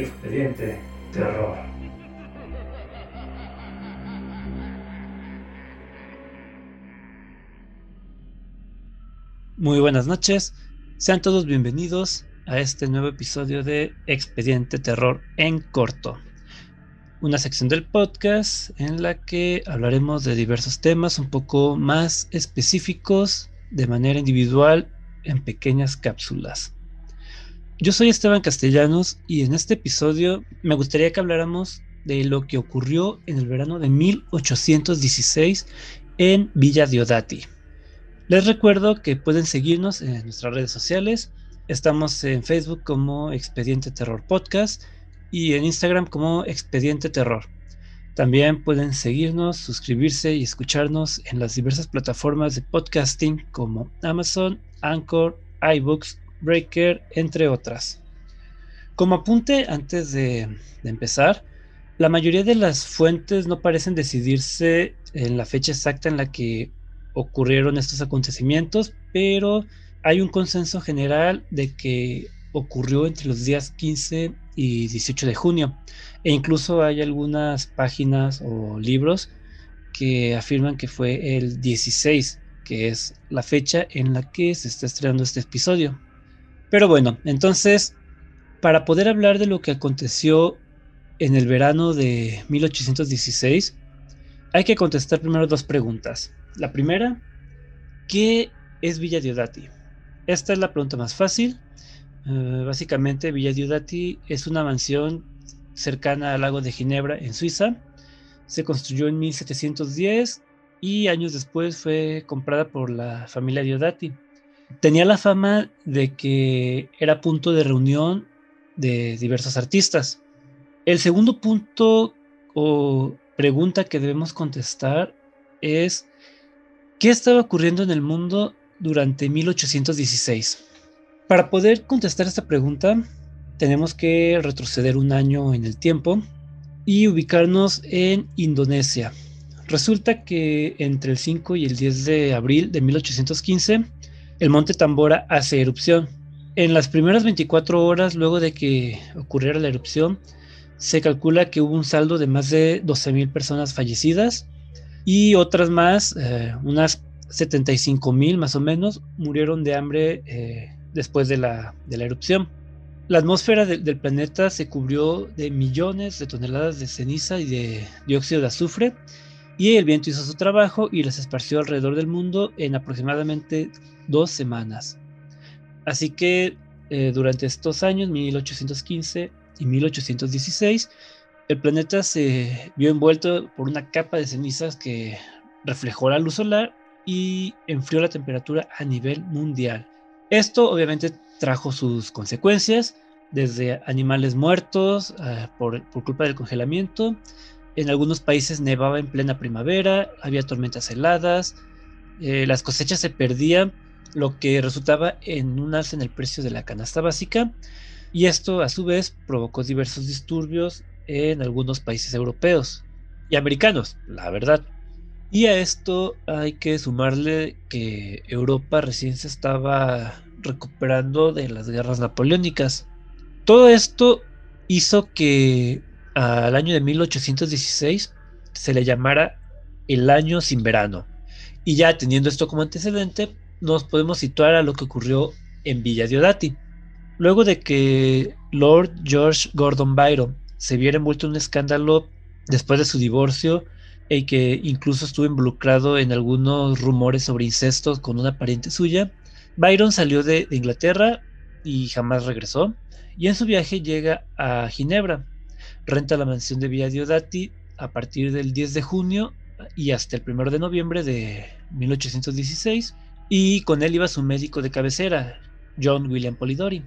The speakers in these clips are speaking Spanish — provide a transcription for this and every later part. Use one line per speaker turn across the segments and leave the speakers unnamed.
Expediente Terror. Muy buenas noches, sean todos bienvenidos a este nuevo episodio de Expediente Terror en corto, una sección del podcast en la que hablaremos de diversos temas un poco más específicos de manera individual en pequeñas cápsulas. Yo soy Esteban Castellanos y en este episodio me gustaría que habláramos de lo que ocurrió en el verano de 1816 en Villa Diodati. Les recuerdo que pueden seguirnos en nuestras redes sociales. Estamos en Facebook como Expediente Terror Podcast y en Instagram como Expediente Terror. También pueden seguirnos, suscribirse y escucharnos en las diversas plataformas de podcasting como Amazon, Anchor, iBooks, Breaker, entre otras. Como apunte antes de, empezar, la mayoría de las fuentes no parecen decidirse en la fecha exacta en la que ocurrieron estos acontecimientos, pero hay un consenso general de que ocurrió entre los días 15 y 18 de junio. E incluso hay algunas páginas o libros que afirman que fue el 16, que es la fecha en la que se está estrenando este episodio. Pero bueno, entonces, para poder hablar de lo que aconteció en el verano de 1816, hay que contestar primero dos preguntas. La primera, ¿qué es Villa Diodati? Esta es la pregunta más fácil. Eh, básicamente, Villa Diodati es una mansión cercana al lago de Ginebra, en Suiza. Se construyó en 1710 y años después fue comprada por la familia Diodati. Tenía la fama de que era punto de reunión de diversos artistas. El segundo punto o pregunta que debemos contestar es ¿qué estaba ocurriendo en el mundo durante 1816? Para poder contestar esta pregunta, tenemos que retroceder un año en el tiempo y ubicarnos en Indonesia. Resulta que entre el 5 y el 10 de abril de 1815, el monte Tambora hace erupción. En las primeras 24 horas luego de que ocurriera la erupción, se calcula que hubo un saldo de más de 12.000 personas fallecidas y otras más, eh, unas 75.000 más o menos, murieron de hambre eh, después de la, erupción. La atmósfera del planeta se cubrió de millones de toneladas de ceniza y de dióxido de azufre y el viento hizo su trabajo y las esparció alrededor del mundo en aproximadamente dos semanas. Así que eh, durante estos años, 1815 y 1816, el planeta se vio envuelto por una capa de cenizas que reflejó la luz solar y enfrió la temperatura a nivel mundial. Esto obviamente trajo sus consecuencias, desde animales muertos eh, por, por culpa del congelamiento, en algunos países nevaba en plena primavera, había tormentas heladas, eh, las cosechas se perdían, lo que resultaba en un alza en el precio de la canasta básica, y esto a su vez provocó diversos disturbios en algunos países europeos y americanos, la verdad. Y a esto hay que sumarle que Europa recién se estaba recuperando de las guerras napoleónicas. Todo esto hizo que al año de 1816 se le llamara el año sin verano. Y ya teniendo esto como antecedente, nos podemos situar a lo que ocurrió en Villa Diodati. Luego de que Lord George Gordon Byron se viera envuelto en un escándalo después de su divorcio y que incluso estuvo involucrado en algunos rumores sobre incestos con una pariente suya, Byron salió de Inglaterra y jamás regresó. Y en su viaje llega a Ginebra, renta la mansión de Villa Diodati a partir del 10 de junio y hasta el 1 de noviembre de 1816 y con él iba su médico de cabecera, John William Polidori.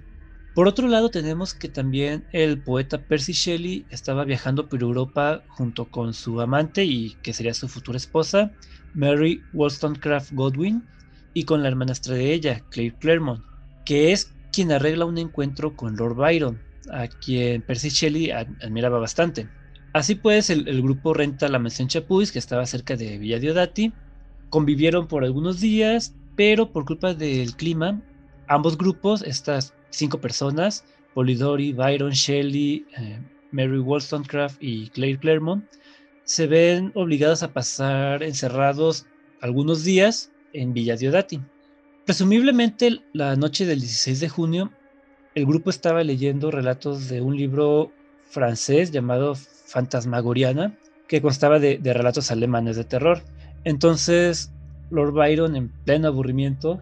Por otro lado tenemos que también el poeta Percy Shelley estaba viajando por Europa junto con su amante y que sería su futura esposa, Mary Wollstonecraft Godwin, y con la hermanastra de ella, Claire Claremont, que es quien arregla un encuentro con Lord Byron, a quien Percy Shelley admiraba bastante. Así pues, el, grupo renta la mansión Chapuis, que estaba cerca de Villa Diodati. Convivieron por algunos días, pero por culpa del clima, ambos grupos, estas cinco personas, Polidori, Byron Shelley, eh, Mary Wollstonecraft y Claire Claremont se ven obligados a pasar encerrados algunos días en Villa Diodati. Presumiblemente la noche del 16 de junio, el grupo estaba leyendo relatos de un libro francés llamado Fantasmagoriana, que constaba de, relatos alemanes de terror. Entonces, Lord Byron, en pleno aburrimiento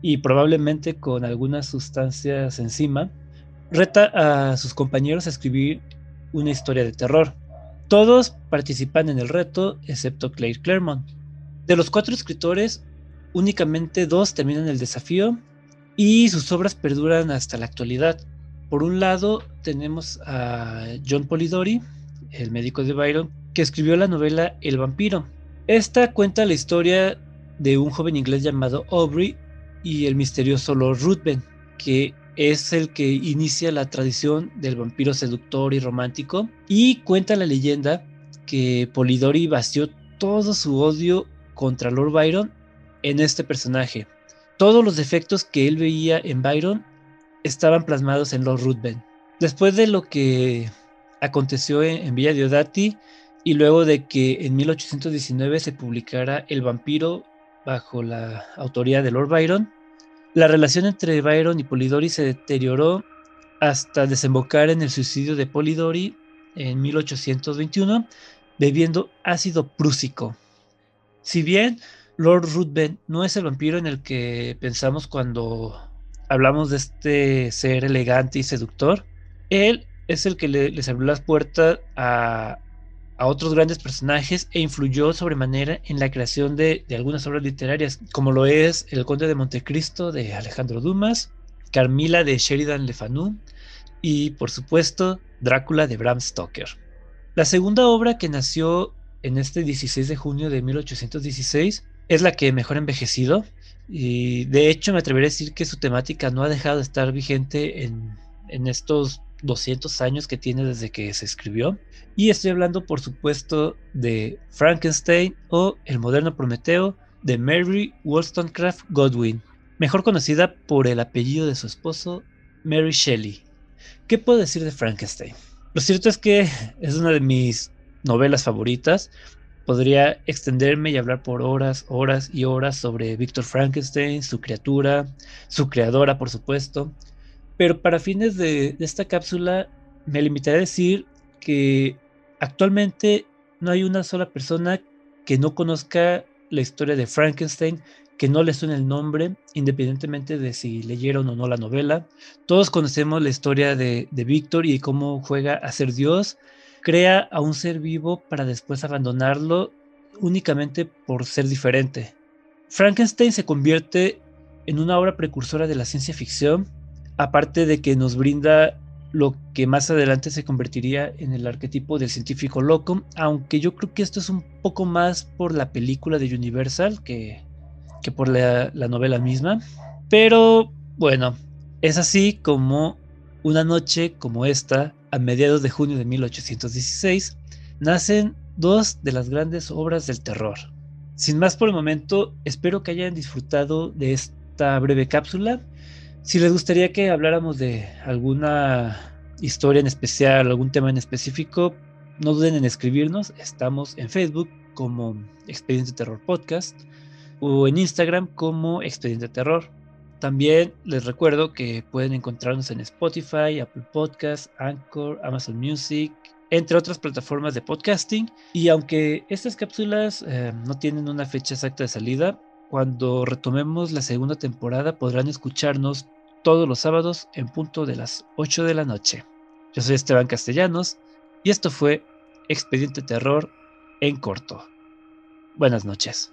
y probablemente con algunas sustancias encima, reta a sus compañeros a escribir una historia de terror. Todos participan en el reto, excepto Claire Claremont. De los cuatro escritores, únicamente dos terminan el desafío y sus obras perduran hasta la actualidad. Por un lado, tenemos a John Polidori, el médico de Byron, que escribió la novela El vampiro. Esta cuenta la historia de un joven inglés llamado Aubrey y el misterioso Lord Ruthven, que es el que inicia la tradición del vampiro seductor y romántico y cuenta la leyenda que Polidori vació todo su odio contra Lord Byron en este personaje. Todos los defectos que él veía en Byron estaban plasmados en Lord Ruthven. Después de lo que aconteció en, Villa Diodati y luego de que en 1819 se publicara El vampiro bajo la autoría de Lord Byron, la relación entre Byron y Polidori se deterioró hasta desembocar en el suicidio de Polidori en 1821 bebiendo ácido prúsico. Si bien Lord Ruthven no es el vampiro en el que pensamos cuando hablamos de este ser elegante y seductor, él es el que le, les abrió las puertas a, a otros grandes personajes e influyó sobremanera en la creación de, algunas obras literarias, como lo es El Conde de Montecristo de Alejandro Dumas, Carmila de Sheridan Le Fanu y, por supuesto, Drácula de Bram Stoker. La segunda obra que nació en este 16 de junio de 1816 es la que mejor envejecido y de hecho me atrevería a decir que su temática no ha dejado de estar vigente en, en estos 200 años que tiene desde que se escribió. Y estoy hablando, por supuesto, de Frankenstein o El moderno Prometeo de Mary Wollstonecraft Godwin, mejor conocida por el apellido de su esposo, Mary Shelley. ¿Qué puedo decir de Frankenstein? Lo cierto es que es una de mis novelas favoritas. Podría extenderme y hablar por horas, horas y horas sobre Victor Frankenstein, su criatura, su creadora, por supuesto, pero para fines de, esta cápsula me limitaré a decir que actualmente no hay una sola persona que no conozca la historia de Frankenstein, que no le suene el nombre, independientemente de si leyeron o no la novela. Todos conocemos la historia de, de Víctor y cómo juega a ser Dios, crea a un ser vivo para después abandonarlo únicamente por ser diferente. Frankenstein se convierte en una obra precursora de la ciencia ficción aparte de que nos brinda lo que más adelante se convertiría en el arquetipo del científico loco, aunque yo creo que esto es un poco más por la película de Universal que, que por la, la novela misma. Pero bueno, es así como una noche como esta, a mediados de junio de 1816, nacen dos de las grandes obras del terror. Sin más por el momento, espero que hayan disfrutado de esta breve cápsula si les gustaría que habláramos de alguna historia en especial, algún tema en específico, no duden en escribirnos. Estamos en Facebook como Expediente Terror Podcast o en Instagram como Expediente Terror. También les recuerdo que pueden encontrarnos en Spotify, Apple Podcasts, Anchor, Amazon Music, entre otras plataformas de podcasting. Y aunque estas cápsulas eh, no tienen una fecha exacta de salida, cuando retomemos la segunda temporada podrán escucharnos todos los sábados en punto de las 8 de la noche. Yo soy Esteban Castellanos y esto fue Expediente Terror en corto. Buenas noches.